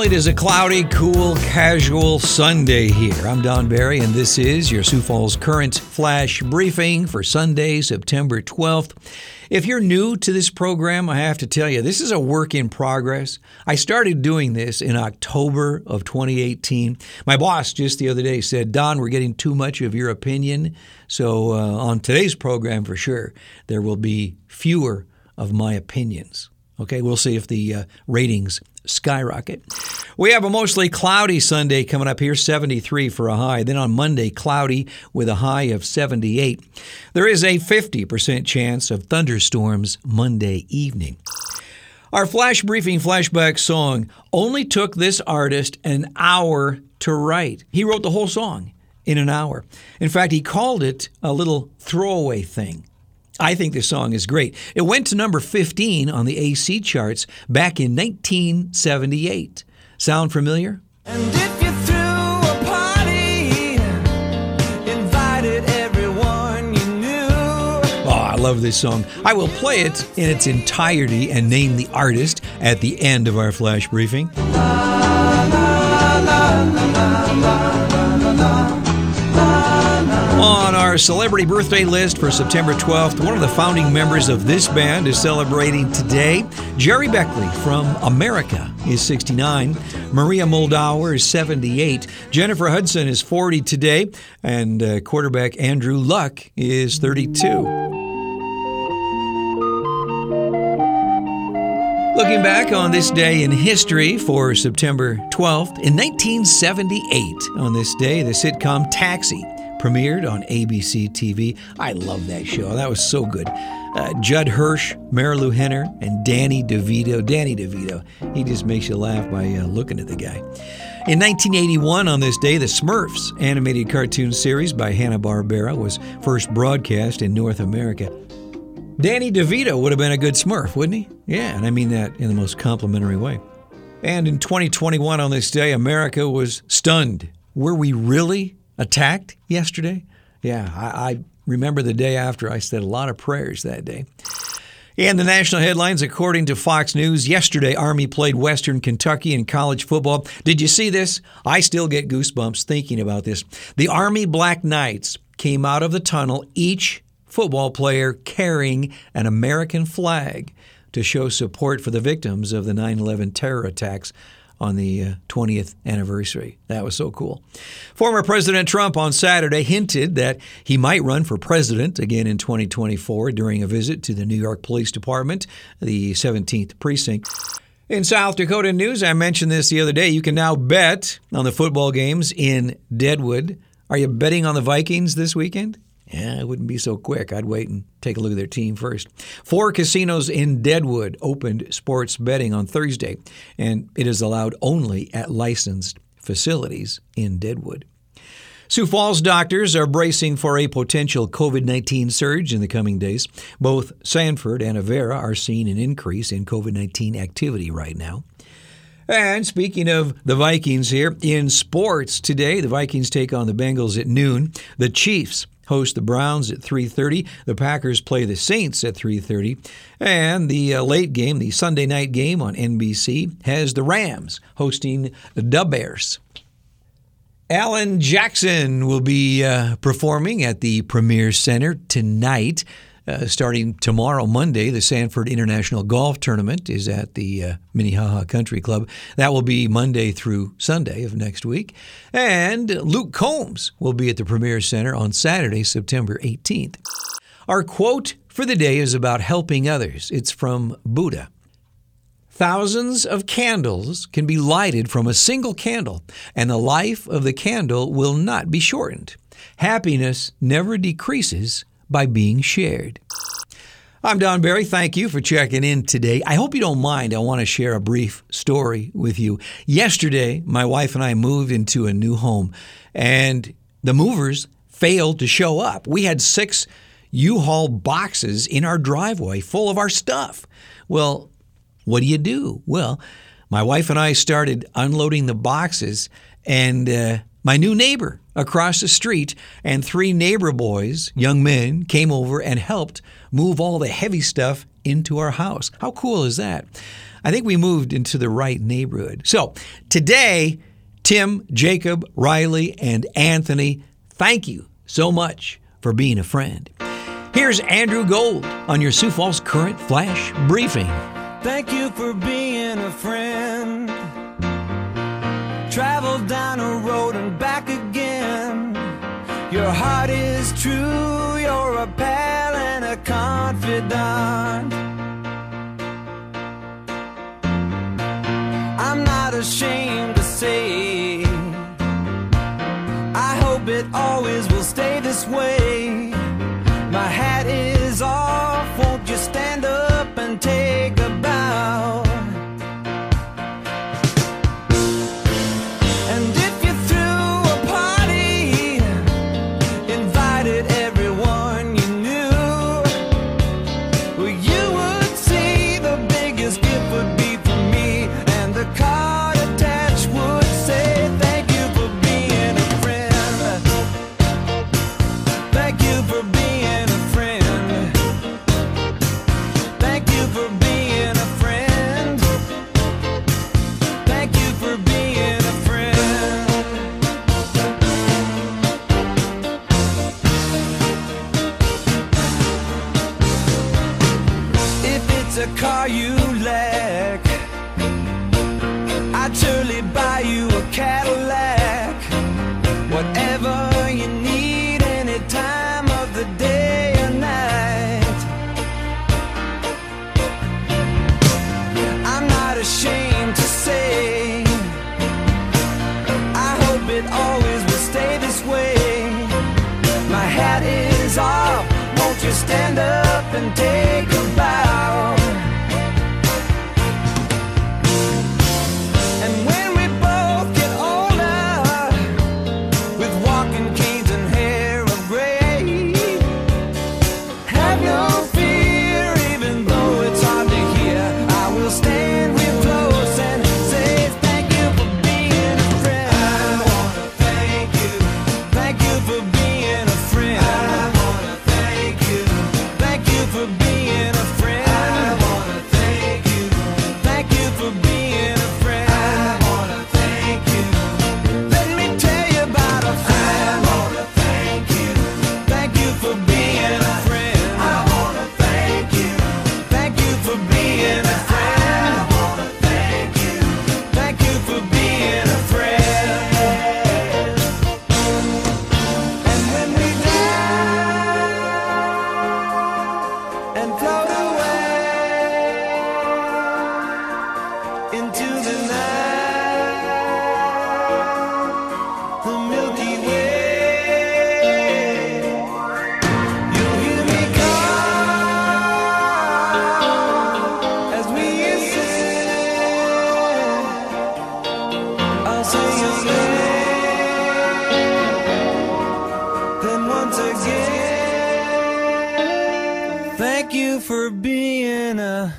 It is a cloudy, cool, casual Sunday here. I'm Don Barry, and this is your Sioux Falls Current Flash Briefing for Sunday, September 12th. If you're new to this program, I have to tell you, this is a work in progress. I started doing this in October of 2018. My boss just the other day said, Don, we're getting too much of your opinion. So uh, on today's program, for sure, there will be fewer of my opinions. Okay, we'll see if the uh, ratings skyrocket. We have a mostly cloudy Sunday coming up here, 73 for a high. Then on Monday, cloudy with a high of 78. There is a 50% chance of thunderstorms Monday evening. Our flash briefing flashback song only took this artist an hour to write. He wrote the whole song in an hour. In fact, he called it a little throwaway thing. I think this song is great. It went to number 15 on the AC charts back in 1978. Sound familiar? And if you threw a party, invited everyone you knew. Oh, I love this song. I will play it in its entirety and name the artist at the end of our flash briefing. On our celebrity birthday list for September 12th, one of the founding members of this band is celebrating today. Gerry Beckley from America is 69. Maria Muldaur is 78. Jennifer Hudson is 40 today. And uh, quarterback Andrew Luck is 32. Looking back on this day in history for September 12th, in 1978, on this day, the sitcom Taxi premiered on ABC TV. I love that show. That was so good. Uh, Judd Hirsch, Marilu Henner, and Danny DeVito. Danny DeVito, he just makes you laugh by uh, looking at the guy. In 1981, on this day, the Smurfs animated cartoon series by Hanna-Barbera was first broadcast in North America. Danny DeVito would have been a good Smurf, wouldn't he? Yeah, and I mean that in the most complimentary way. And in 2021, on this day, America was stunned. Were we really attacked yesterday? Yeah, I, I remember the day after I said a lot of prayers that day. And the national headlines, according to Fox News, yesterday Army played Western Kentucky in college football. Did you see this? I still get goosebumps thinking about this. The Army Black Knights came out of the tunnel, each football player carrying an American flag to show support for the victims of the 9 11 terror attacks on the uh, 20th anniversary. That was so cool. Former President Trump on Saturday hinted that he might run for president again in 2024 during a visit to the New York Police Department, the 17th precinct. In South Dakota news, I mentioned this the other day. You can now bet on the football games in Deadwood. Are you betting on the Vikings this weekend? Yeah, it wouldn't be so quick. I'd wait and take a look at their team first. Four casinos in Deadwood opened sports betting on Thursday, and it is allowed only at licensed facilities in Deadwood. Sioux Falls doctors are bracing for a potential COVID 19 surge in the coming days. Both Sanford and Avera are seeing an increase in COVID 19 activity right now. And speaking of the Vikings here, in sports today, the Vikings take on the Bengals at noon. The Chiefs host the Browns at 3:30. The Packers play the Saints at 3:30, and the uh, late game, the Sunday night game on NBC, has the Rams hosting the Bears. Alan Jackson will be uh, performing at the Premier Center tonight. Uh, starting tomorrow, Monday, the Sanford International Golf Tournament is at the uh, Minnehaha Country Club. That will be Monday through Sunday of next week. And Luke Combs will be at the Premier Center on Saturday, September 18th. Our quote for the day is about helping others. It's from Buddha. Thousands of candles can be lighted from a single candle, and the life of the candle will not be shortened. Happiness never decreases by being shared. I'm Don Barry. Thank you for checking in today. I hope you don't mind. I want to share a brief story with you. Yesterday, my wife and I moved into a new home, and the movers failed to show up. We had six U Haul boxes in our driveway full of our stuff. Well, what do you do? Well, my wife and I started unloading the boxes, and uh, my new neighbor across the street, and three neighbor boys, young men, came over and helped move all the heavy stuff into our house. How cool is that? I think we moved into the right neighborhood. So today, Tim, Jacob, Riley, and Anthony, thank you so much for being a friend. Here's Andrew Gold on your Sioux Falls Current Flash Briefing. Thank you for being a friend. Travel down a road and back again. Your heart is true, you're a pal and a confidant. I'm not ashamed to say, I hope it always will stay this way. You stand up and take a bow? And when we both get older, with walking canes and hair of gray, have no once again. Thank you for being a